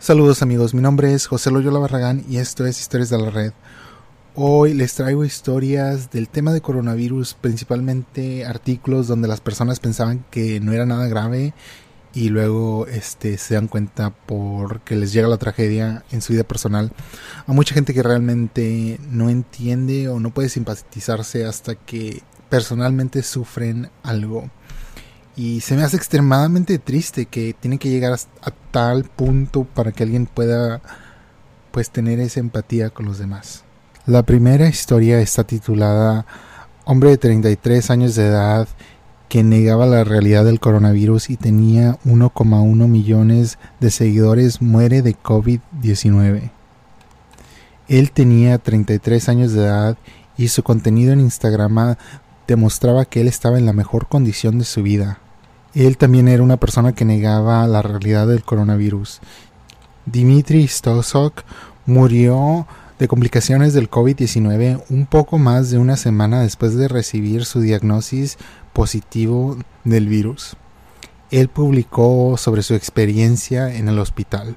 Saludos amigos, mi nombre es José Loyola Barragán y esto es Historias de la Red. Hoy les traigo historias del tema de coronavirus, principalmente artículos donde las personas pensaban que no era nada grave y luego este, se dan cuenta porque les llega la tragedia en su vida personal. A mucha gente que realmente no entiende o no puede simpatizarse hasta que personalmente sufren algo. Y se me hace extremadamente triste que tiene que llegar a, tal punto para que alguien pueda pues tener esa empatía con los demás. La primera historia está titulada Hombre de 33 años de edad que negaba la realidad del coronavirus y tenía 1,1 millones de seguidores muere de COVID-19. Él tenía 33 años de edad y su contenido en Instagram demostraba que él estaba en la mejor condición de su vida. Él también era una persona que negaba la realidad del coronavirus. Dimitri Stosok murió de complicaciones del COVID-19 un poco más de una semana después de recibir su diagnosis positivo del virus. Él publicó sobre su experiencia en el hospital.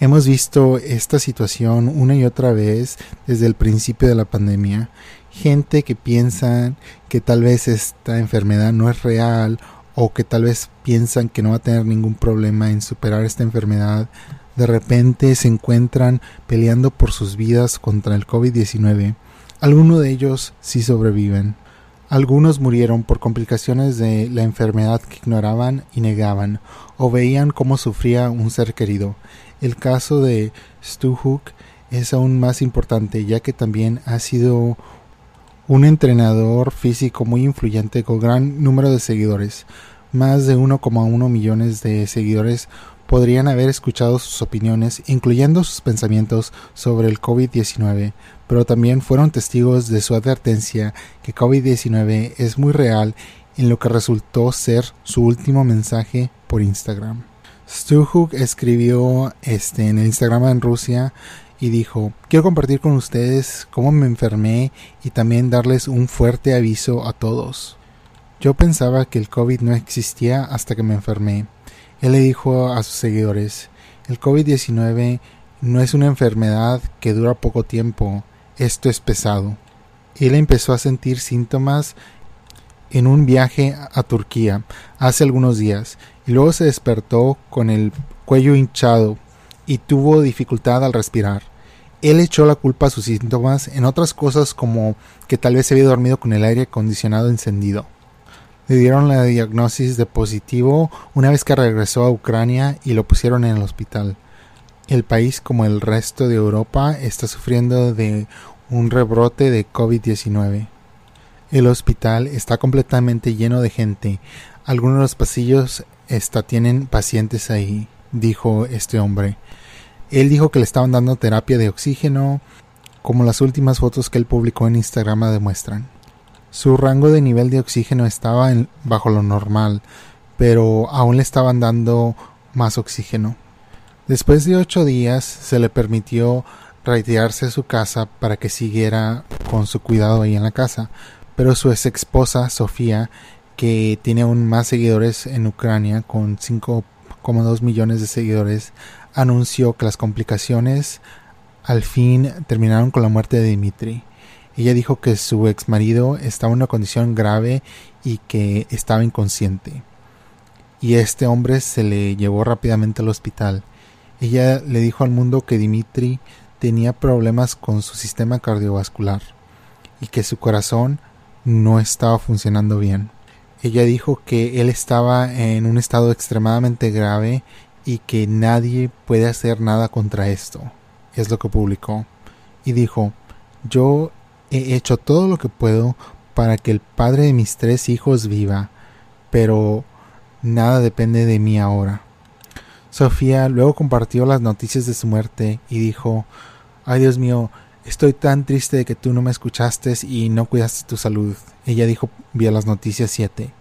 Hemos visto esta situación una y otra vez desde el principio de la pandemia. Gente que piensa que tal vez esta enfermedad no es real o que tal vez piensan que no va a tener ningún problema en superar esta enfermedad, de repente se encuentran peleando por sus vidas contra el COVID-19. Algunos de ellos sí sobreviven. Algunos murieron por complicaciones de la enfermedad que ignoraban y negaban, o veían cómo sufría un ser querido. El caso de Stu Hook es aún más importante, ya que también ha sido un entrenador físico muy influyente con gran número de seguidores. Más de 1,1 millones de seguidores podrían haber escuchado sus opiniones, incluyendo sus pensamientos sobre el COVID-19, pero también fueron testigos de su advertencia que COVID-19 es muy real en lo que resultó ser su último mensaje por Instagram. Stu Hook escribió este, en el Instagram en Rusia y dijo, quiero compartir con ustedes cómo me enfermé y también darles un fuerte aviso a todos. Yo pensaba que el COVID no existía hasta que me enfermé. Él le dijo a sus seguidores, el COVID-19 no es una enfermedad que dura poco tiempo, esto es pesado. Él empezó a sentir síntomas en un viaje a Turquía hace algunos días y luego se despertó con el cuello hinchado y tuvo dificultad al respirar. Él echó la culpa a sus síntomas en otras cosas como que tal vez se había dormido con el aire acondicionado encendido. Le dieron la diagnosis de positivo una vez que regresó a Ucrania y lo pusieron en el hospital. El país, como el resto de Europa, está sufriendo de un rebrote de COVID-19. El hospital está completamente lleno de gente. Algunos de los pasillos está, tienen pacientes ahí, dijo este hombre. Él dijo que le estaban dando terapia de oxígeno, como las últimas fotos que él publicó en Instagram demuestran. Su rango de nivel de oxígeno estaba bajo lo normal, pero aún le estaban dando más oxígeno. Después de ocho días se le permitió retirarse a su casa para que siguiera con su cuidado ahí en la casa, pero su ex esposa Sofía, que tiene aún más seguidores en Ucrania con 5,2 millones de seguidores, anunció que las complicaciones al fin terminaron con la muerte de Dimitri. Ella dijo que su ex marido estaba en una condición grave y que estaba inconsciente. Y este hombre se le llevó rápidamente al hospital. Ella le dijo al mundo que Dimitri tenía problemas con su sistema cardiovascular y que su corazón no estaba funcionando bien. Ella dijo que él estaba en un estado extremadamente grave y que nadie puede hacer nada contra esto. Es lo que publicó. Y dijo, yo He hecho todo lo que puedo para que el padre de mis tres hijos viva, pero nada depende de mí ahora. Sofía luego compartió las noticias de su muerte y dijo Ay Dios mío, estoy tan triste de que tú no me escuchaste y no cuidaste tu salud. Ella dijo vía las noticias 7.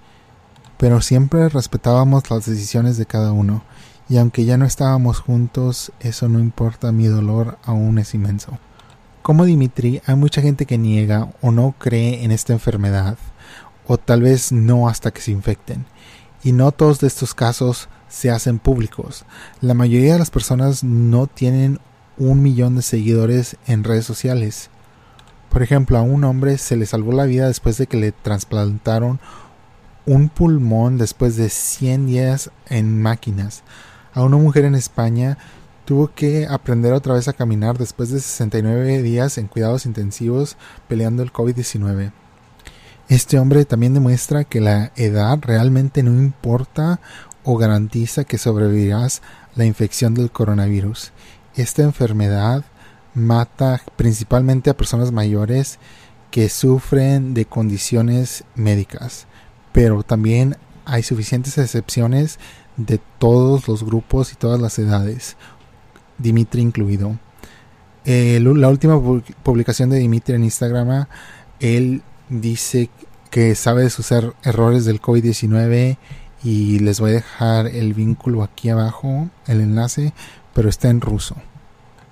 Pero siempre respetábamos las decisiones de cada uno, y aunque ya no estábamos juntos, eso no importa, mi dolor aún es inmenso. Como Dimitri, hay mucha gente que niega o no cree en esta enfermedad, o tal vez no hasta que se infecten. Y no todos de estos casos se hacen públicos. La mayoría de las personas no tienen un millón de seguidores en redes sociales. Por ejemplo, a un hombre se le salvó la vida después de que le trasplantaron un pulmón después de 100 días en máquinas. A una mujer en España tuvo que aprender otra vez a caminar después de 69 días en cuidados intensivos peleando el COVID-19. Este hombre también demuestra que la edad realmente no importa o garantiza que sobrevivirás la infección del coronavirus. Esta enfermedad mata principalmente a personas mayores que sufren de condiciones médicas, pero también hay suficientes excepciones de todos los grupos y todas las edades, Dimitri incluido. la última publicación de Dimitri en Instagram, él dice que sabe de sus er-, errores del COVID-19 y les voy a dejar el vínculo aquí abajo, el enlace, pero está en ruso.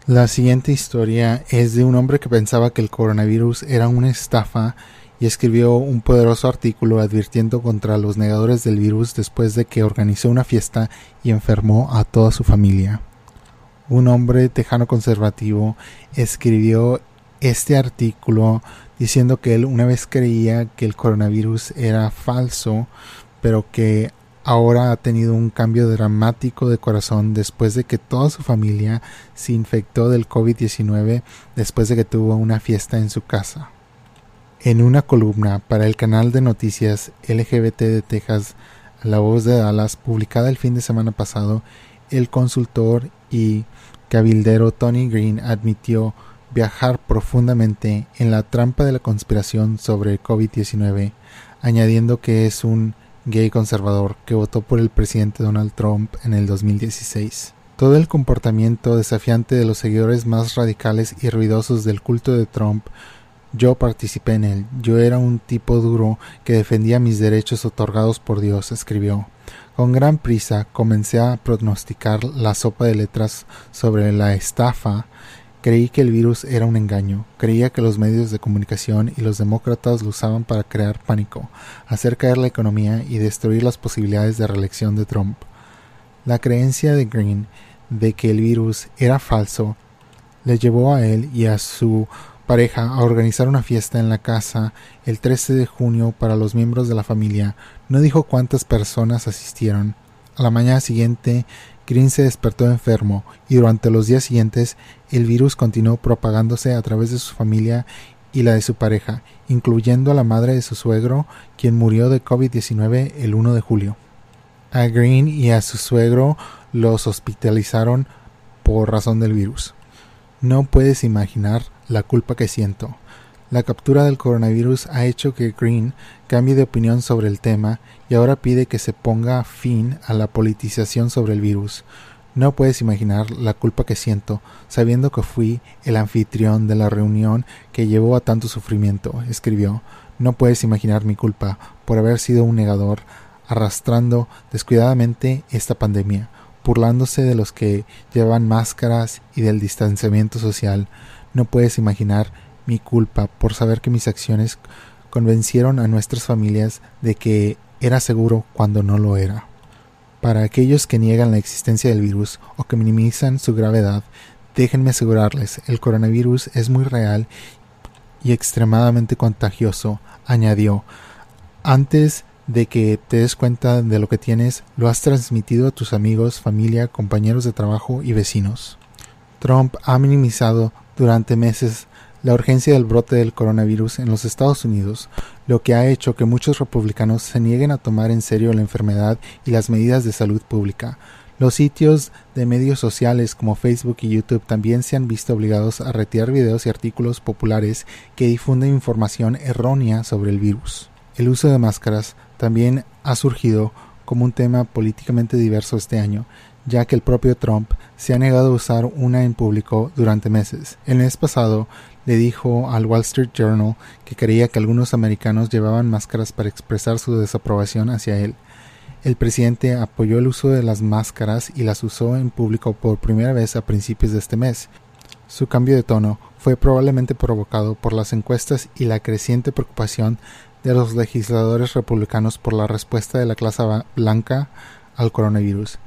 La siguiente historia es de un hombre que pensaba que el coronavirus era una estafa y escribió un poderoso artículo advirtiendo contra los negadores del virus después de que organizó una fiesta y enfermó a toda su familia. Un hombre tejano conservativo escribió este artículo diciendo que él una vez creía que el coronavirus era falso, pero que ahora ha tenido un cambio dramático de corazón después de que toda su familia se infectó del COVID-19 después de que tuvo una fiesta en su casa. En una columna para el canal de noticias LGBT de Texas, La Voz de Dallas, publicada el fin de semana pasado, el consultor y cabildero Tony Green admitió viajar profundamente en la trampa de la conspiración sobre COVID-19, añadiendo que es un gay conservador que votó por el presidente Donald Trump en el 2016. Todo el comportamiento desafiante de los seguidores más radicales y ruidosos del culto de Trump yo participé en él. Yo era un tipo duro que defendía mis derechos otorgados por Dios, escribió. Con gran prisa comencé a pronosticar la sopa de letras sobre la estafa Creí que el virus era un engaño, creía que los medios de comunicación y los demócratas lo usaban para crear pánico, hacer caer la economía y destruir las posibilidades de reelección de Trump. La creencia de Green de que el virus era falso le llevó a él y a su pareja a organizar una fiesta en la casa el 13 de junio para los miembros de la familia. No dijo cuántas personas asistieron. A la mañana siguiente Green se despertó enfermo y durante los días siguientes el virus continuó propagándose a través de su familia y la de su pareja, incluyendo a la madre de su suegro, quien murió de COVID-19 el 1 de julio. A Green y a su suegro los hospitalizaron por razón del virus. No puedes imaginar la culpa que siento. La captura del coronavirus ha hecho que Green cambie de opinión sobre el tema y ahora pide que se ponga fin a la politización sobre el virus. No puedes imaginar la culpa que siento, sabiendo que fui el anfitrión de la reunión que llevó a tanto sufrimiento, escribió. No puedes imaginar mi culpa por haber sido un negador, arrastrando descuidadamente esta pandemia, burlándose de los que llevan máscaras y del distanciamiento social. No puedes imaginar mi culpa por saber que mis acciones convencieron a nuestras familias de que era seguro cuando no lo era. Para aquellos que niegan la existencia del virus o que minimizan su gravedad, déjenme asegurarles, el coronavirus es muy real y extremadamente contagioso, añadió. Antes de que te des cuenta de lo que tienes, lo has transmitido a tus amigos, familia, compañeros de trabajo y vecinos. Trump ha minimizado durante meses la urgencia del brote del coronavirus en los Estados Unidos, lo que ha hecho que muchos republicanos se nieguen a tomar en serio la enfermedad y las medidas de salud pública. Los sitios de medios sociales como Facebook y YouTube también se han visto obligados a retirar videos y artículos populares que difunden información errónea sobre el virus. El uso de máscaras también ha surgido como un tema políticamente diverso este año, ya que el propio Trump se ha negado a usar una en público durante meses. El mes pasado, le dijo al Wall Street Journal que creía que algunos americanos llevaban máscaras para expresar su desaprobación hacia él. El presidente apoyó el uso de las máscaras y las usó en público por primera vez a principios de este mes. Su cambio de tono fue probablemente provocado por las encuestas y la creciente preocupación de los legisladores republicanos por la respuesta de la clase blanca al coronavirus.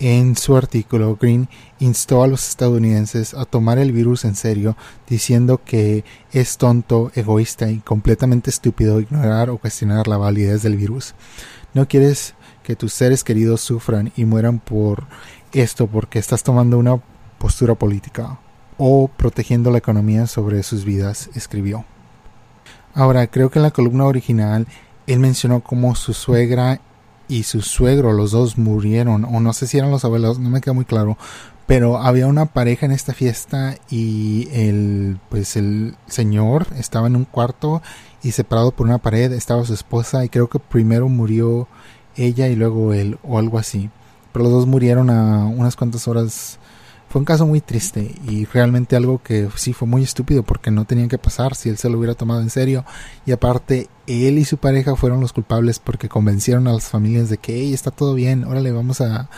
En su artículo, Green instó a los estadounidenses a tomar el virus en serio, diciendo que es tonto, egoísta y completamente estúpido ignorar o cuestionar la validez del virus. No quieres que tus seres queridos sufran y mueran por esto porque estás tomando una postura política o protegiendo la economía sobre sus vidas, escribió. Ahora, creo que en la columna original él mencionó cómo su suegra y su suegro, los dos murieron, o no sé si eran los abuelos, no me queda muy claro, pero había una pareja en esta fiesta y el pues el señor estaba en un cuarto y separado por una pared estaba su esposa y creo que primero murió ella y luego él o algo así. Pero los dos murieron a unas cuantas horas fue un caso muy triste y realmente algo que sí fue muy estúpido porque no tenían que pasar si él se lo hubiera tomado en serio. Y aparte, él y su pareja fueron los culpables porque convencieron a las familias de que está todo bien, órale, vamos a,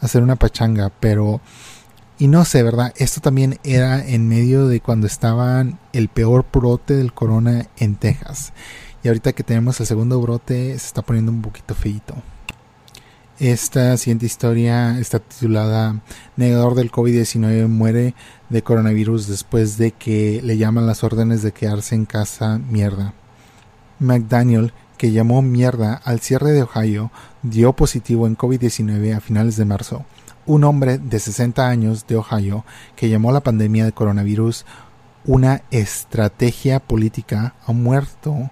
hacer una pachanga. Pero, y no sé, ¿verdad? Esto también era en medio de cuando estaban el peor brote del corona en Texas. Y ahorita que tenemos el segundo brote, se está poniendo un poquito feito. Esta siguiente historia está titulada Negador del COVID-19 muere de coronavirus después de que le llaman las órdenes de quedarse en casa mierda. McDaniel, que llamó mierda al cierre de Ohio, dio positivo en COVID-19 a finales de marzo. Un hombre de 60 años de Ohio que llamó la pandemia de coronavirus una estrategia política ha muerto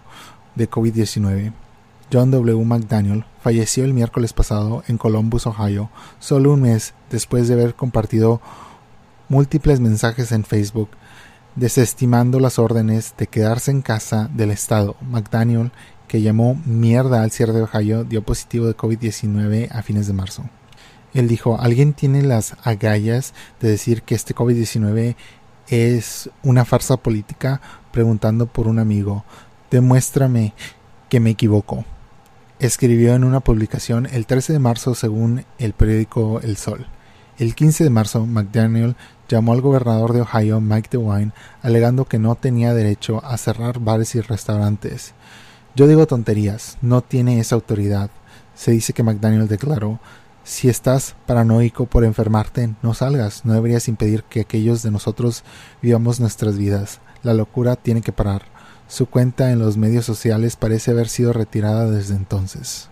de COVID-19. John W. McDaniel falleció el miércoles pasado en Columbus, Ohio, solo un mes después de haber compartido múltiples mensajes en Facebook desestimando las órdenes de quedarse en casa del Estado. McDaniel, que llamó mierda al cierre de Ohio, dio positivo de COVID-19 a fines de marzo. Él dijo, alguien tiene las agallas de decir que este COVID-19 es una farsa política preguntando por un amigo. Demuéstrame que me equivoco escribió en una publicación el 13 de marzo según el periódico El Sol. El 15 de marzo, McDaniel llamó al gobernador de Ohio, Mike DeWine, alegando que no tenía derecho a cerrar bares y restaurantes. Yo digo tonterías, no tiene esa autoridad. Se dice que McDaniel declaró, si estás paranoico por enfermarte, no salgas, no deberías impedir que aquellos de nosotros vivamos nuestras vidas. La locura tiene que parar. Su cuenta en los medios sociales parece haber sido retirada desde entonces.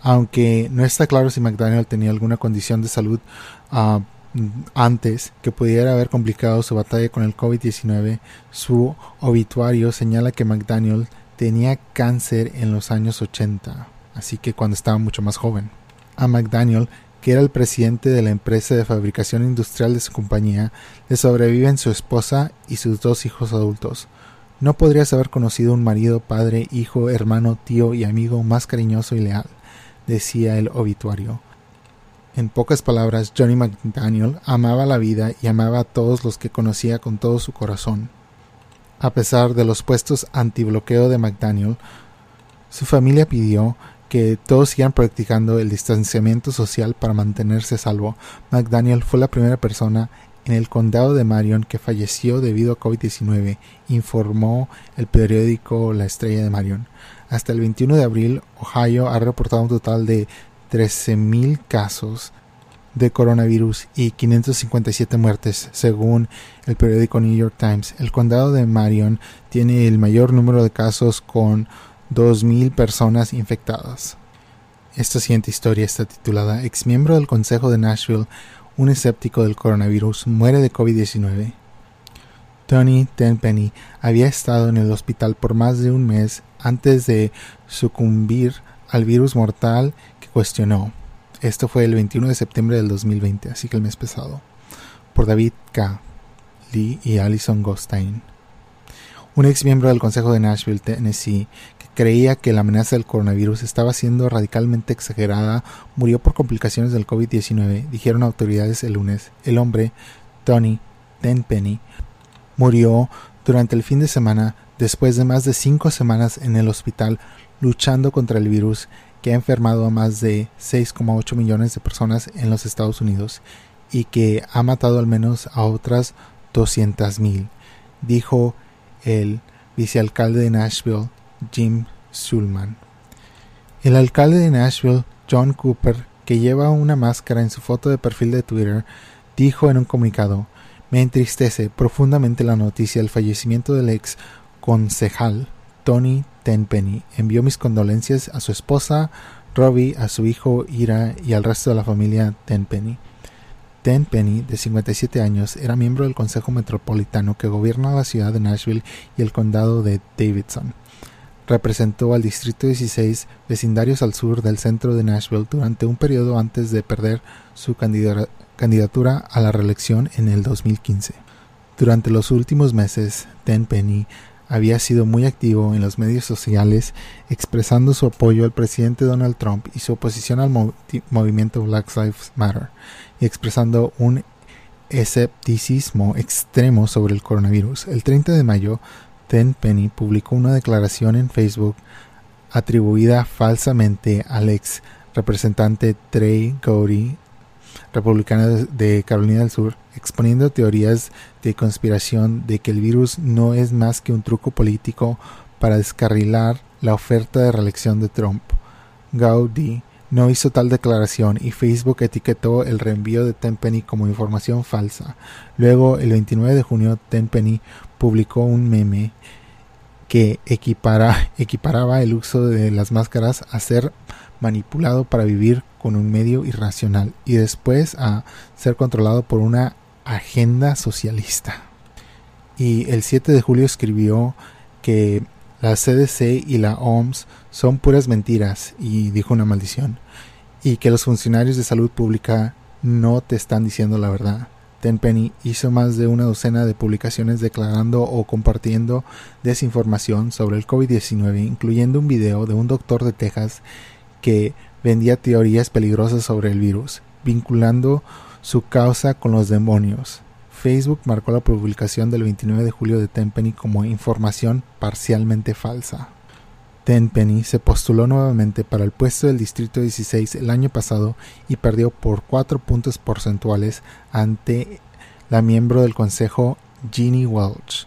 Aunque no está claro si McDaniel tenía alguna condición de salud ah, antes que pudiera haber complicado su batalla con el COVID-19, su obituario señala que McDaniel tenía cáncer en los años 80, así que cuando estaba mucho más joven. A McDaniel, que era el presidente de la empresa de fabricación industrial de su compañía, le sobreviven su esposa y sus dos hijos adultos. No podrías haber conocido un marido, padre, hijo, hermano, tío y amigo más cariñoso y leal, decía el obituario. En pocas palabras, Johnny McDaniel amaba la vida y amaba a todos los que conocía con todo su corazón. A pesar de los puestos antibloqueo de McDaniel, su familia pidió que todos sigan practicando el distanciamiento social para mantenerse a salvo. McDaniel fue la primera persona en el condado de Marion que falleció debido a COVID-19, informó el periódico La Estrella de Marion. Hasta el 21 de abril, Ohio ha reportado un total de 13.000 casos de coronavirus y 557 muertes, según el periódico New York Times. El condado de Marion tiene el mayor número de casos con 2.000 personas infectadas. Esta siguiente historia está titulada Ex miembro del Consejo de Nashville un escéptico del coronavirus, muere de COVID-19. Tony Tenpenny había estado en el hospital por más de un mes antes de sucumbir al virus mortal que cuestionó. Esto fue el 21 de septiembre del 2020, así que el mes pasado, por David K. Lee y Alison Gostein. Un ex miembro del Consejo de Nashville, Tennessee, creía que la amenaza del coronavirus estaba siendo radicalmente exagerada, murió por complicaciones del COVID-19, dijeron autoridades el lunes. El hombre, Tony Tenpenny, murió durante el fin de semana después de más de cinco semanas en el hospital luchando contra el virus que ha enfermado a más de 6,8 millones de personas en los Estados Unidos y que ha matado al menos a otras 200.000, dijo el vicealcalde de Nashville, Jim Sulman. El alcalde de Nashville, John Cooper, que lleva una máscara en su foto de perfil de Twitter, dijo en un comunicado, me entristece profundamente la noticia del fallecimiento del ex concejal Tony Tenpenny. Envió mis condolencias a su esposa Robbie, a su hijo Ira y al resto de la familia Tenpenny. Tenpenny, de 57 años, era miembro del Consejo Metropolitano que gobierna la ciudad de Nashville y el condado de Davidson. Representó al Distrito 16, vecindarios al sur del centro de Nashville, durante un periodo antes de perder su candidatura a la reelección en el 2015. Durante los últimos meses, Tenpenny había sido muy activo en los medios sociales, expresando su apoyo al presidente Donald Trump y su oposición al movimiento Black Lives Matter, y expresando un escepticismo extremo sobre el coronavirus. El 30 de mayo, Penny publicó una declaración en Facebook atribuida falsamente al ex representante Trey Gowdy republicana de Carolina del Sur, exponiendo teorías de conspiración de que el virus no es más que un truco político para descarrilar la oferta de reelección de Trump. Gaudi no hizo tal declaración y Facebook etiquetó el reenvío de Tenpenny como información falsa. Luego, el 29 de junio, Tenpenny publicó un meme que equipara, equiparaba el uso de las máscaras a ser manipulado para vivir con un medio irracional y después a ser controlado por una agenda socialista. Y el 7 de julio escribió que la CDC y la OMS son puras mentiras y dijo una maldición y que los funcionarios de salud pública no te están diciendo la verdad. Tenpenny hizo más de una docena de publicaciones declarando o compartiendo desinformación sobre el COVID-19, incluyendo un video de un doctor de Texas que vendía teorías peligrosas sobre el virus, vinculando su causa con los demonios. Facebook marcó la publicación del 29 de julio de Tenpenny como información parcialmente falsa. Tenpenny se postuló nuevamente para el puesto del Distrito 16 el año pasado y perdió por cuatro puntos porcentuales ante la miembro del Consejo Jeannie Welch.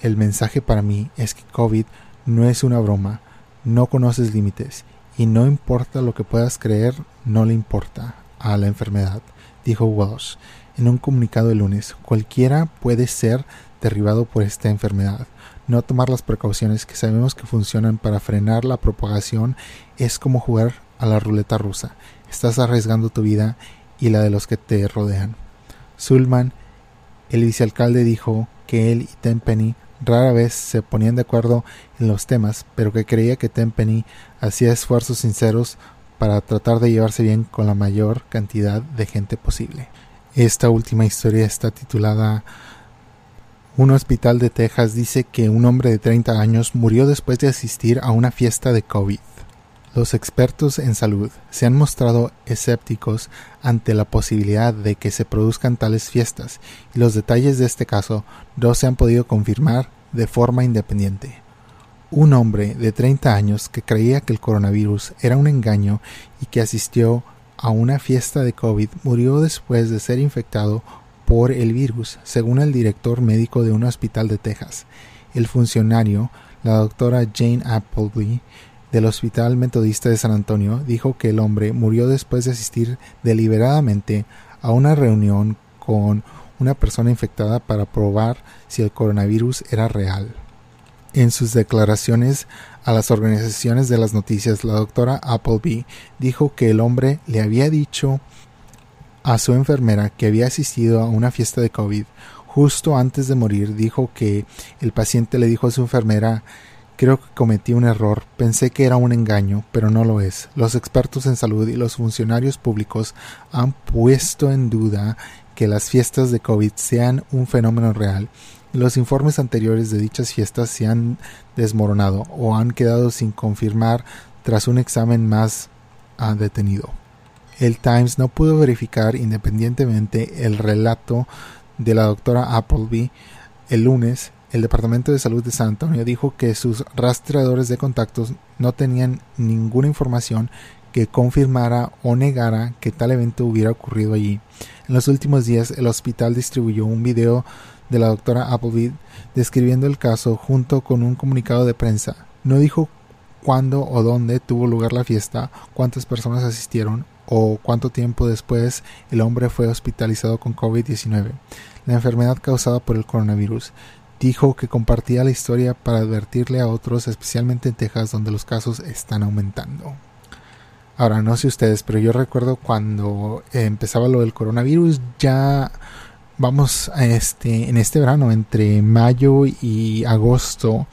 El mensaje para mí es que COVID no es una broma, no conoces límites y no importa lo que puedas creer, no le importa a la enfermedad, dijo Welsh en un comunicado el lunes. Cualquiera puede ser derribado por esta enfermedad. No tomar las precauciones que sabemos que funcionan para frenar la propagación es como jugar a la ruleta rusa. Estás arriesgando tu vida y la de los que te rodean. Sulman, el vicealcalde, dijo que él y Tenpenny rara vez se ponían de acuerdo en los temas, pero que creía que Tenpenny hacía esfuerzos sinceros para tratar de llevarse bien con la mayor cantidad de gente posible. Esta última historia está titulada Un hospital de Texas dice que un hombre de 30 años murió después de asistir a una fiesta de COVID. Los expertos en salud se han mostrado escépticos ante la posibilidad de que se produzcan tales fiestas y los detalles de este caso no se han podido confirmar de forma independiente. Un hombre de 30 años que creía que el coronavirus era un engaño y que asistió a una fiesta de COVID murió después de ser infectado por el virus, según el director médico de un hospital de Texas. El funcionario, la doctora Jane Appleby, del Hospital Metodista de San Antonio dijo que el hombre murió después de asistir deliberadamente a una reunión con una persona infectada para probar si el coronavirus era real. En sus declaraciones a las organizaciones de las noticias, la doctora Appleby dijo que el hombre le había dicho a su enfermera que había asistido a una fiesta de COVID. Justo antes de morir dijo que el paciente le dijo a su enfermera Creo que cometí un error, pensé que era un engaño, pero no lo es. Los expertos en salud y los funcionarios públicos han puesto en duda que las fiestas de COVID sean un fenómeno real. Los informes anteriores de dichas fiestas se han desmoronado o han quedado sin confirmar tras un examen más detenido. El Times no pudo verificar independientemente el relato de la doctora Appleby el lunes el Departamento de Salud de San Antonio dijo que sus rastreadores de contactos no tenían ninguna información que confirmara o negara que tal evento hubiera ocurrido allí. En los últimos días, el hospital distribuyó un video de la doctora Appleby describiendo el caso junto con un comunicado de prensa. No dijo cuándo o dónde tuvo lugar la fiesta, cuántas personas asistieron o cuánto tiempo después el hombre fue hospitalizado con COVID-19, la enfermedad causada por el coronavirus. Dijo que compartía la historia para advertirle a otros, especialmente en Texas, donde los casos están aumentando. Ahora, no sé ustedes, pero yo recuerdo cuando empezaba lo del coronavirus, ya vamos a este, en este verano, entre mayo y agosto,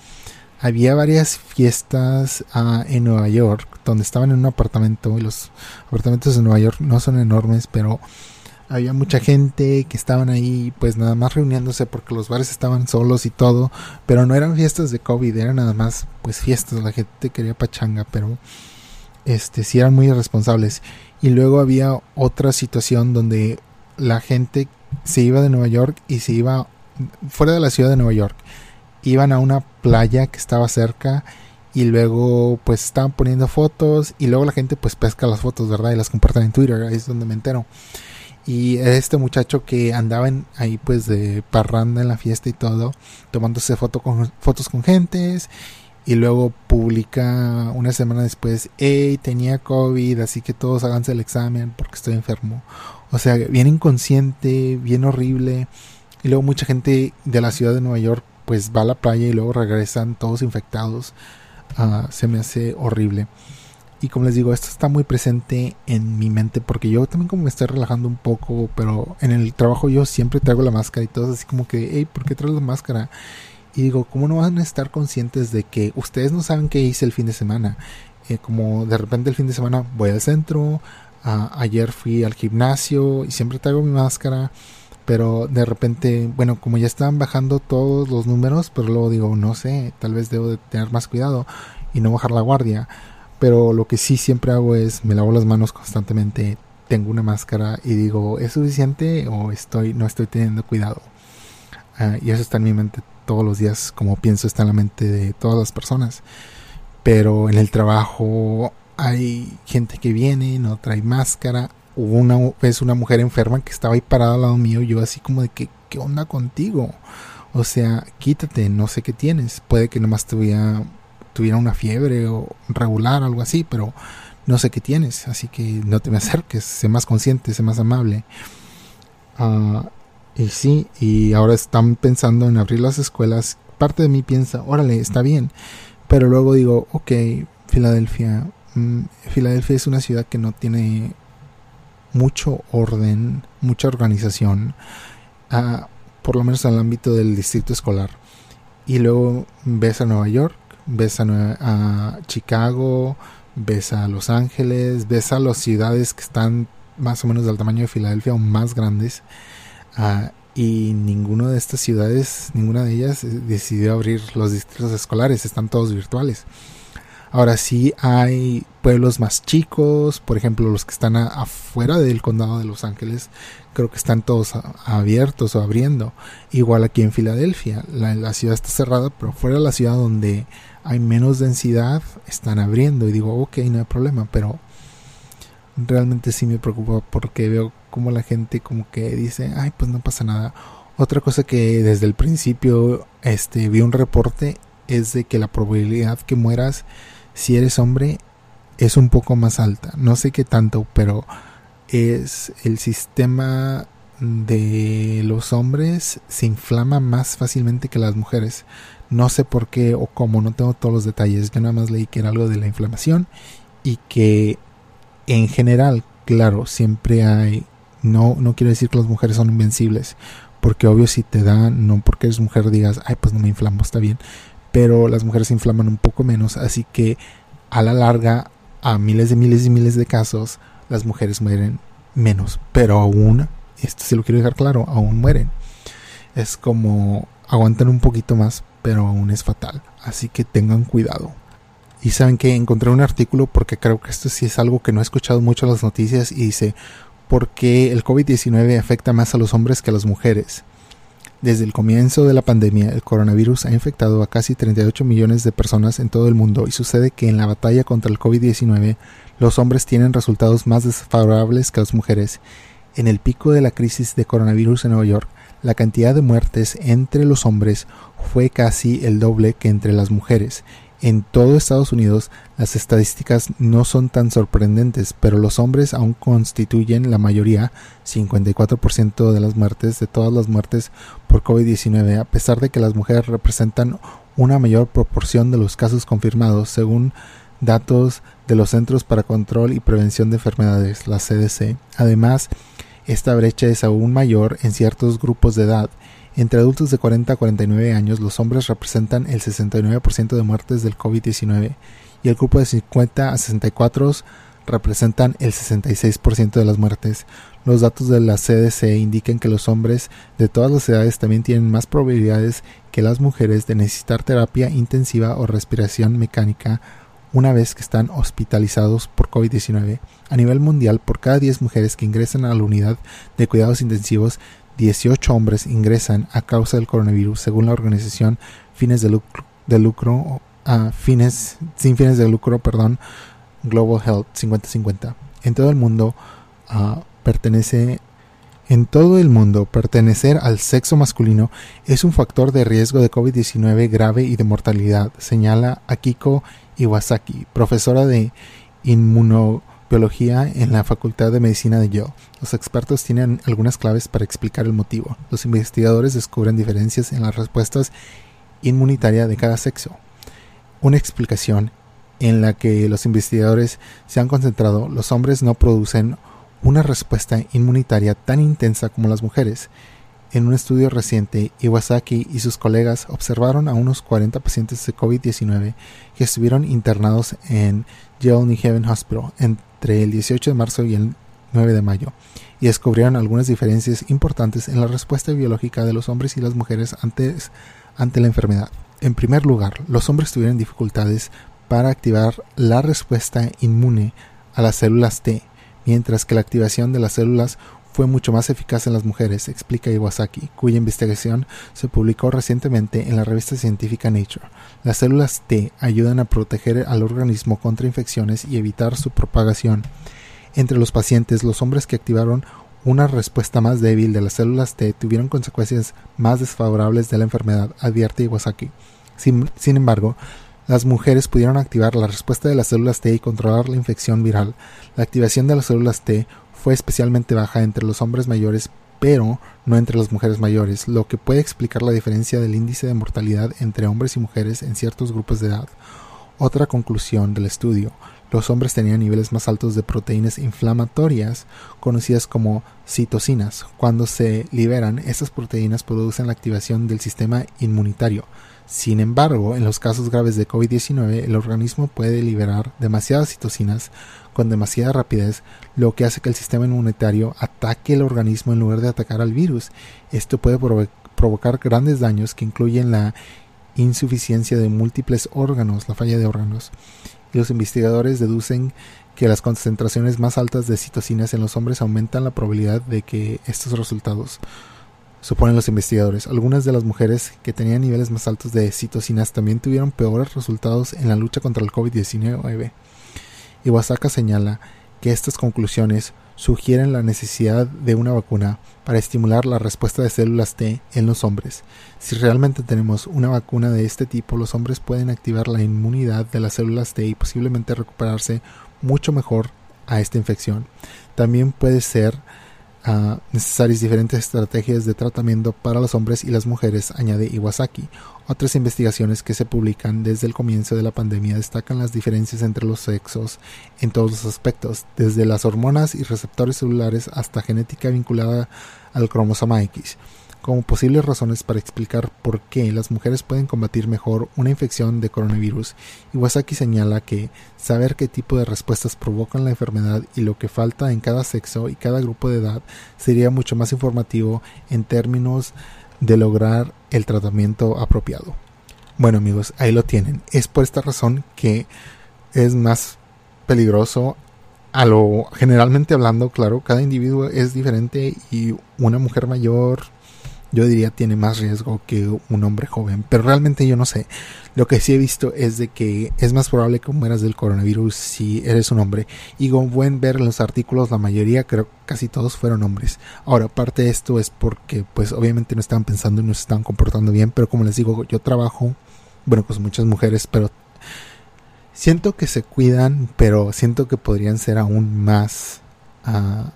había varias fiestas uh, en Nueva York, donde estaban en un apartamento, y los apartamentos de Nueva York no son enormes, pero había mucha gente que estaban ahí pues nada más reuniéndose porque los bares estaban solos y todo, pero no eran fiestas de COVID, eran nada más pues fiestas, la gente quería pachanga, pero este, sí eran muy irresponsables. Y luego había otra situación donde la gente se iba de Nueva York y se iba fuera de la ciudad de Nueva York. Iban a una playa que estaba cerca y luego pues estaban poniendo fotos y luego la gente pues pesca las fotos, ¿verdad? Y las comparten en Twitter, ahí es donde me entero. Y este muchacho que andaba ahí pues de parranda en la fiesta y todo, tomándose foto con, fotos con gentes y luego publica una semana después, hey, tenía COVID, así que todos háganse el examen porque estoy enfermo. O sea, bien inconsciente, bien horrible. Y luego mucha gente de la ciudad de Nueva York pues va a la playa y luego regresan todos infectados. Uh, se me hace horrible. Y como les digo, esto está muy presente en mi mente porque yo también como me estoy relajando un poco, pero en el trabajo yo siempre traigo la máscara y todo así como que, hey, ¿por qué traes la máscara? Y digo, ¿cómo no van a estar conscientes de que ustedes no saben qué hice el fin de semana? Eh, como de repente el fin de semana voy al centro, ayer fui al gimnasio y siempre traigo mi máscara, pero de repente, bueno, como ya están bajando todos los números, pero luego digo, no sé, tal vez debo de tener más cuidado y no bajar la guardia. Pero lo que sí siempre hago es me lavo las manos constantemente, tengo una máscara y digo, ¿es suficiente o estoy no estoy teniendo cuidado? Ah, y eso está en mi mente todos los días, como pienso, está en la mente de todas las personas. Pero en el trabajo hay gente que viene, no trae máscara. Hubo una vez una mujer enferma que estaba ahí parada al lado mío, yo así como de que, ¿qué onda contigo? O sea, quítate, no sé qué tienes. Puede que nomás tuviera, tuviera una fiebre o regular, algo así, pero no sé qué tienes. Así que no te me acerques, sé más consciente, sé más amable. Ah, y sí, y ahora están pensando en abrir las escuelas. Parte de mí piensa, órale, está bien. Pero luego digo, ok, Filadelfia. Mm, Filadelfia es una ciudad que no tiene mucho orden, mucha organización, uh, por lo menos en el ámbito del distrito escolar. Y luego ves a Nueva York, ves a, a Chicago, ves a Los Ángeles, ves a las ciudades que están más o menos del tamaño de Filadelfia o más grandes Ah, y ninguna de estas ciudades, ninguna de ellas eh, decidió abrir los distritos escolares, están todos virtuales. Ahora sí hay pueblos más chicos, por ejemplo los que están afuera del condado de Los Ángeles, creo que están todos abiertos o abriendo. Igual aquí en Filadelfia, la, ciudad está cerrada, pero fuera de la ciudad donde hay menos densidad, están abriendo. Y digo, ok, no hay problema, pero realmente sí me preocupa porque veo como la gente como que dice, ay, pues no pasa nada. Otra cosa que desde el principio este vi un reporte es de que la probabilidad que mueras si eres hombre es un poco más alta. No sé qué tanto, pero es el sistema de los hombres se inflama más fácilmente que las mujeres. No sé por qué o cómo, no tengo todos los detalles. Yo nada más leí que era algo de la inflamación y que en general, claro, siempre hay, no, no quiero decir que las mujeres son invencibles, porque obvio si te da, no porque eres mujer digas, ay, pues no me inflamo, está bien, pero las mujeres se inflaman un poco menos, así que a la larga, a miles de miles y miles de casos, las mujeres mueren menos, pero aún, esto sí lo quiero dejar claro, aún mueren. Es como aguantan un poquito más, pero aún es fatal, así que tengan cuidado. Y saben que encontré un artículo porque creo que esto sí es algo que no he escuchado mucho en las noticias y dice, ¿por qué el COVID-19 afecta más a los hombres que a las mujeres? Desde el comienzo de la pandemia, el coronavirus ha infectado a casi 38 millones de personas en todo el mundo y sucede que en la batalla contra el COVID-19 los hombres tienen resultados más desfavorables que las mujeres. En el pico de la crisis de coronavirus en Nueva York, la cantidad de muertes entre los hombres fue casi el doble que entre las mujeres En todo Estados Unidos las estadísticas no son tan sorprendentes, pero los hombres aún constituyen la mayoría, 54% de las muertes, de todas las muertes por COVID-19, a pesar de que las mujeres representan una mayor proporción de los casos confirmados, según datos de los Centros para Control y Prevención de Enfermedades, la CDC. Además, esta brecha es aún mayor en ciertos grupos de edad. Entre adultos de 40 a 49 años, los hombres representan el 69% de muertes del COVID-19 y el grupo de 50 a 64 representan el 66% de las muertes. Los datos de la CDC indican que los hombres de todas las edades también tienen más probabilidades que las mujeres de necesitar terapia intensiva o respiración mecánica una vez que están hospitalizados por COVID-19. A nivel mundial, por cada 10 mujeres que ingresan a la unidad de cuidados intensivos, 18 hombres ingresan a causa del coronavirus, según la organización fines de lucro, de lucro fines, sin fines de lucro, perdón, Global Health 5050. En todo el mundo pertenece en todo el mundo, pertenecer al sexo masculino es un factor de riesgo de COVID-19 grave y de mortalidad, señala Akiko Iwasaki, profesora de inmunobiología en la Facultad de Medicina de Yale. Los expertos tienen algunas claves para explicar el motivo. Los investigadores descubren diferencias en las respuestas inmunitarias de cada sexo. Una explicación en la que los investigadores se han concentrado, los hombres no producen una respuesta inmunitaria tan intensa como las mujeres. En un estudio reciente, Iwasaki y sus colegas observaron a unos 40 pacientes de COVID-19 que estuvieron internados en Yale New Haven Hospital entre el 18 de marzo y el 9 de mayo y descubrieron algunas diferencias importantes en la respuesta biológica de los hombres y las mujeres antes, ante la enfermedad. En primer lugar, los hombres tuvieron dificultades para activar la respuesta inmune a las células T, mientras que la activación de las células fue mucho más eficaz en las mujeres, explica Iwasaki, cuya investigación se publicó recientemente en la revista científica Nature. Las células T ayudan a proteger al organismo contra infecciones y evitar su propagación. Entre los pacientes, los hombres que activaron una respuesta más débil de las células T tuvieron consecuencias más desfavorables de la enfermedad, advierte Iwasaki. Sin, sin embargo, las mujeres pudieron activar la respuesta de las células T y controlar la infección viral. La activación de las células T fue especialmente baja entre los hombres mayores, pero no entre las mujeres mayores, lo que puede explicar la diferencia del índice de mortalidad entre hombres y mujeres en ciertos grupos de edad. Otra conclusión del estudio, los hombres tenían niveles más altos de proteínas inflamatorias, conocidas como citocinas. Cuando se liberan, estas proteínas producen la activación del sistema inmunitario. Sin embargo, en los casos graves de COVID-19, el organismo puede liberar demasiadas citocinas con demasiada rapidez, lo que hace que el sistema inmunitario ataque el organismo en lugar de atacar al virus. Esto puede provocar grandes daños que incluyen la insuficiencia de múltiples órganos, la falla de órganos. Los investigadores deducen que las concentraciones más altas de citocinas en los hombres aumentan la probabilidad de que estos resultados suponen los investigadores. Algunas de las mujeres que tenían niveles más altos de citocinas también tuvieron peores resultados en la lucha contra el COVID-19. Iwasaka señala que estas conclusiones sugieren la necesidad de una vacuna para estimular la respuesta de células T en los hombres. Si realmente tenemos una vacuna de este tipo, los hombres pueden activar la inmunidad de las células T y posiblemente recuperarse mucho mejor a esta infección. También puede ser necesarias diferentes estrategias de tratamiento para los hombres y las mujeres, añade Iwasaki. Otras investigaciones que se publican desde el comienzo de la pandemia destacan las diferencias entre los sexos en todos los aspectos, desde las hormonas y receptores celulares hasta genética vinculada al cromosoma X como posibles razones para explicar por qué las mujeres pueden combatir mejor una infección de coronavirus. Iwasaki señala que saber qué tipo de respuestas provocan la enfermedad y lo que falta en cada sexo y cada grupo de edad sería mucho más informativo en términos de lograr el tratamiento apropiado. Bueno amigos, ahí lo tienen. Es por esta razón que es más peligroso a lo generalmente hablando, claro, cada individuo es diferente y una mujer mayor yo diría tiene más riesgo que un hombre joven, pero realmente yo no sé. Lo que sí he visto es de que es más probable que mueras del coronavirus si eres un hombre. Y como pueden ver en los artículos, la mayoría, creo casi todos fueron hombres. Ahora, parte de esto es porque, pues obviamente no estaban pensando y no se estaban comportando bien, pero como les digo, yo trabajo, bueno, pues muchas mujeres, pero siento que se cuidan, pero siento que podrían ser aún más uh,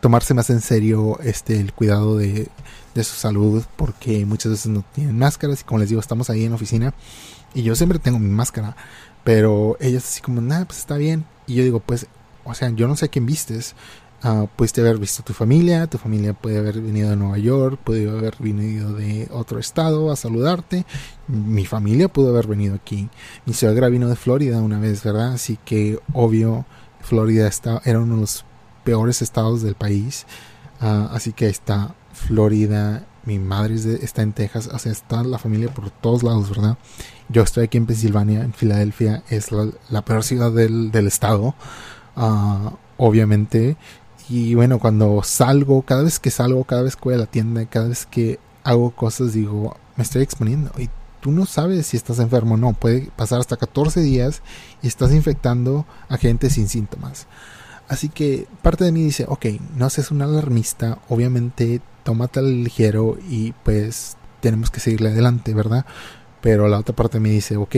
tomarse más en serio este el cuidado de, de, su salud porque muchas veces no tienen máscaras y como les digo estamos ahí en la oficina y yo siempre tengo mi máscara pero ellas así como nada pues está bien y yo digo pues o sea yo no sé a quién vistes. Uh, pudiste haber visto tu familia, tu familia puede haber venido de Nueva York, puede haber venido de otro estado a saludarte, mi familia pudo haber venido aquí, mi suegra vino de Florida una vez, ¿verdad? Así que obvio, Florida está, era uno de los peores estados del país, uh, así que está Florida, mi madre está en Texas, o sea, está la familia por todos lados, ¿verdad? Yo estoy aquí en Pensilvania, en Filadelfia, es la, la peor ciudad del, del estado. Uh, obviamente y bueno, cuando salgo, cada vez que salgo, cada vez que voy a la tienda, cada vez que hago cosas, digo, me estoy exponiendo. Y tú no sabes si estás enfermo o no. Puede pasar hasta 14 días y estás infectando a gente sin síntomas. Así que parte de mí dice, ok, no seas un alarmista, obviamente tómate al ligero y pues tenemos que seguirle adelante, ¿verdad? Pero la otra parte me dice, ok,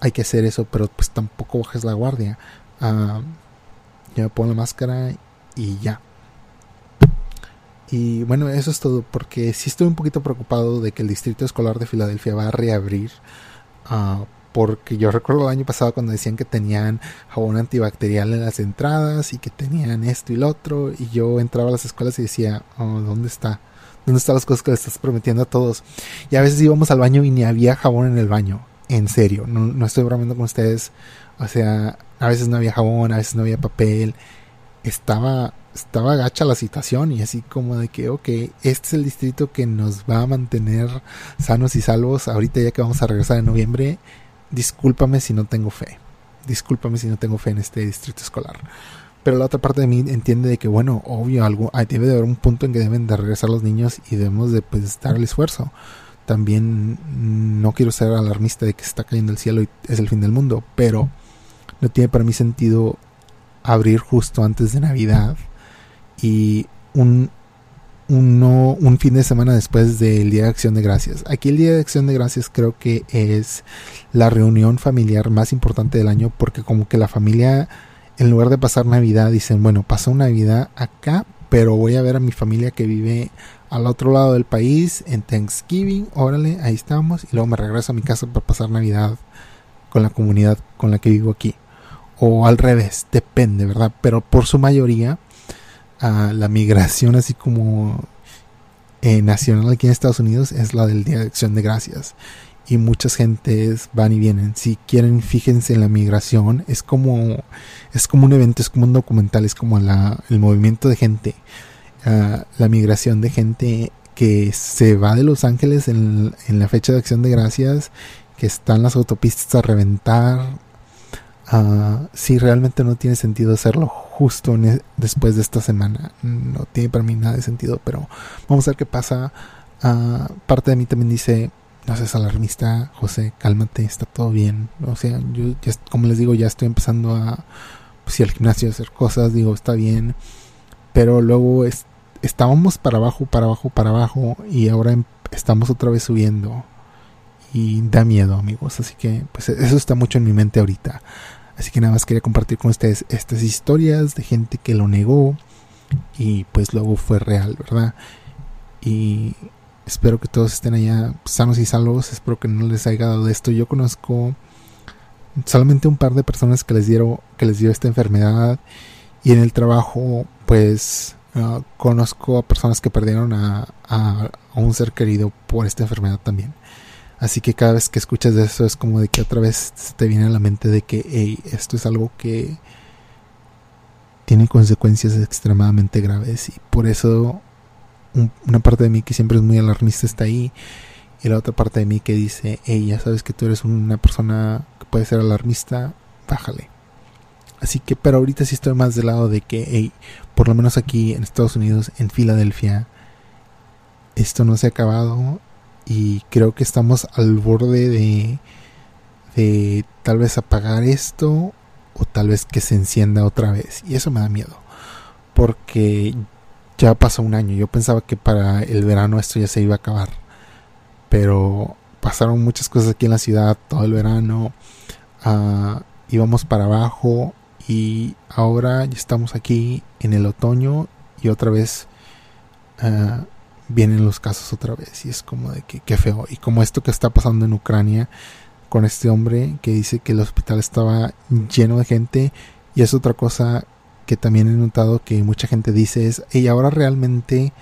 hay que hacer eso, pero pues tampoco bajes la guardia. Uh, ya me pongo la máscara y ya. Y bueno, eso es todo, porque sí estoy un poquito preocupado de que el Distrito Escolar de Filadelfia va a reabrir. Uh, porque yo recuerdo el año pasado cuando decían que tenían jabón antibacterial en las entradas y que tenían esto y lo otro. Y yo entraba a las escuelas y decía, oh, ¿dónde está? ¿Dónde están las cosas que le estás prometiendo a todos? Y a veces íbamos al baño y ni había jabón en el baño. En serio, no, no estoy bromeando con ustedes. O sea, a veces no había jabón, a veces no había papel estaba, estaba gacha la situación y así como de que, ok, este es el distrito que nos va a mantener sanos y salvos ahorita ya que vamos a regresar en noviembre. Discúlpame si no tengo fe. Discúlpame si no tengo fe en este distrito escolar. Pero la otra parte de mí entiende de que, bueno, obvio, algo, debe de haber un punto en que deben de regresar los niños y debemos de pues, dar el esfuerzo. También no quiero ser alarmista de que se está cayendo el cielo y es el fin del mundo, pero no tiene para mí sentido abrir justo antes de Navidad y un, un fin de semana después del Día de Acción de Gracias. Aquí el Día de Acción de Gracias creo que es la reunión familiar más importante del año porque como que la familia en lugar de pasar Navidad dicen, bueno, paso Navidad acá, pero voy a ver a mi familia que vive al otro lado del país en Thanksgiving, órale, ahí estamos, y luego me regreso a mi casa para pasar Navidad con la comunidad con la que vivo aquí o al revés, depende, ¿verdad? Pero por su mayoría, uh, la migración así como eh, nacional aquí en Estados Unidos es la del Día de Acción de Gracias. Y muchas gentes van y vienen. Si quieren, fíjense en la migración. Es como, es como un evento, es como un documental, es como la, el movimiento de gente. Uh, la migración de gente que se va de Los Ángeles en, en la fecha de Acción de Gracias, que están las autopistas a reventar, Uh, sí, realmente no tiene sentido hacerlo justo e, después de esta semana. No tiene para mí nada de sentido, pero vamos a ver qué pasa. Uh, parte de mí también dice, no seas alarmista, José, cálmate, está todo bien. O sea, yo, ya, como les digo, ya estoy empezando a, pues, al gimnasio a hacer cosas, digo, está bien. Pero luego estábamos para abajo, para abajo, para abajo, y ahora em, estamos otra vez subiendo. Y da miedo, amigos. Así que, pues eso está mucho en mi mente ahorita. Así que nada más quería compartir con ustedes estas historias de gente que lo negó y pues luego fue real, ¿verdad? Y espero que todos estén allá sanos y salvos. Espero que no les haya dado esto. Yo conozco solamente un par de personas que les dieron que les dio esta enfermedad y en el trabajo pues uh, conozco a personas que perdieron a, a, un ser querido por esta enfermedad también. Así que cada vez que escuchas eso es como de que otra vez se te viene a la mente de que hey, esto es algo que tiene consecuencias extremadamente graves y por eso una parte de mí que siempre es muy alarmista está ahí y la otra parte de mí que dice, hey, ya sabes que tú eres una persona que puede ser alarmista, bájale. Así que, pero ahorita sí estoy más del lado de que, hey, por lo menos aquí en Estados Unidos, en Filadelfia, esto no se ha acabado y creo que estamos al borde de, de tal vez apagar esto o tal vez que se encienda otra vez. Y eso me da miedo porque ya pasó un año. Yo pensaba que para el verano esto ya se iba a acabar pero pasaron muchas cosas aquí en la ciudad todo el verano uh, íbamos para abajo y ahora ya estamos aquí en el otoño y otra vez uh, vienen los casos otra vez y es como de que qué feo. Y como esto que está pasando en Ucrania con este hombre que dice que el hospital estaba lleno de gente y es otra cosa que también he notado que mucha gente dice es, y ahora realmente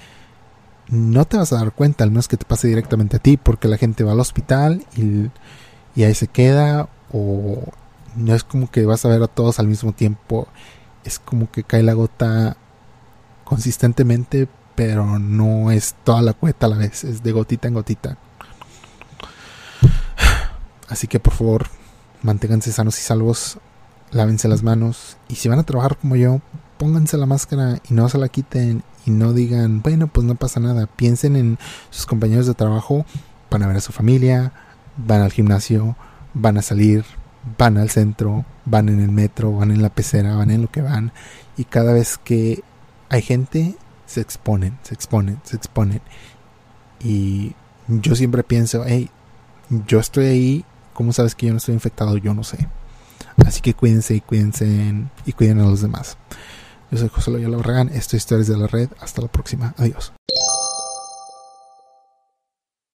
no te vas a dar cuenta, al menos que te pase directamente a ti, porque la gente va al hospital y, y ahí se queda, o no es como que vas a ver a todos al mismo tiempo, es como que cae la gota consistentemente, pero no es toda la cueta a la vez, es de gotita en gotita. Así que por favor, manténganse sanos y salvos, lávense las manos y si van a trabajar como yo, pónganse la máscara y no se la quiten y no digan, bueno, pues no pasa nada. Piensen en sus compañeros de trabajo, van a ver a su familia, van al gimnasio, van a salir, van al centro, van en el metro, van en la pecera, van en lo que van y cada vez que hay gente se exponen, se exponen, se exponen. Y yo siempre pienso, hey, yo estoy ahí, ¿cómo sabes que yo no estoy infectado? Yo no sé. Así que cuídense y cuídense y cuiden a los demás. Yo soy José Loyola Barragán, esto es Historias de la Red. Hasta la próxima. Adiós.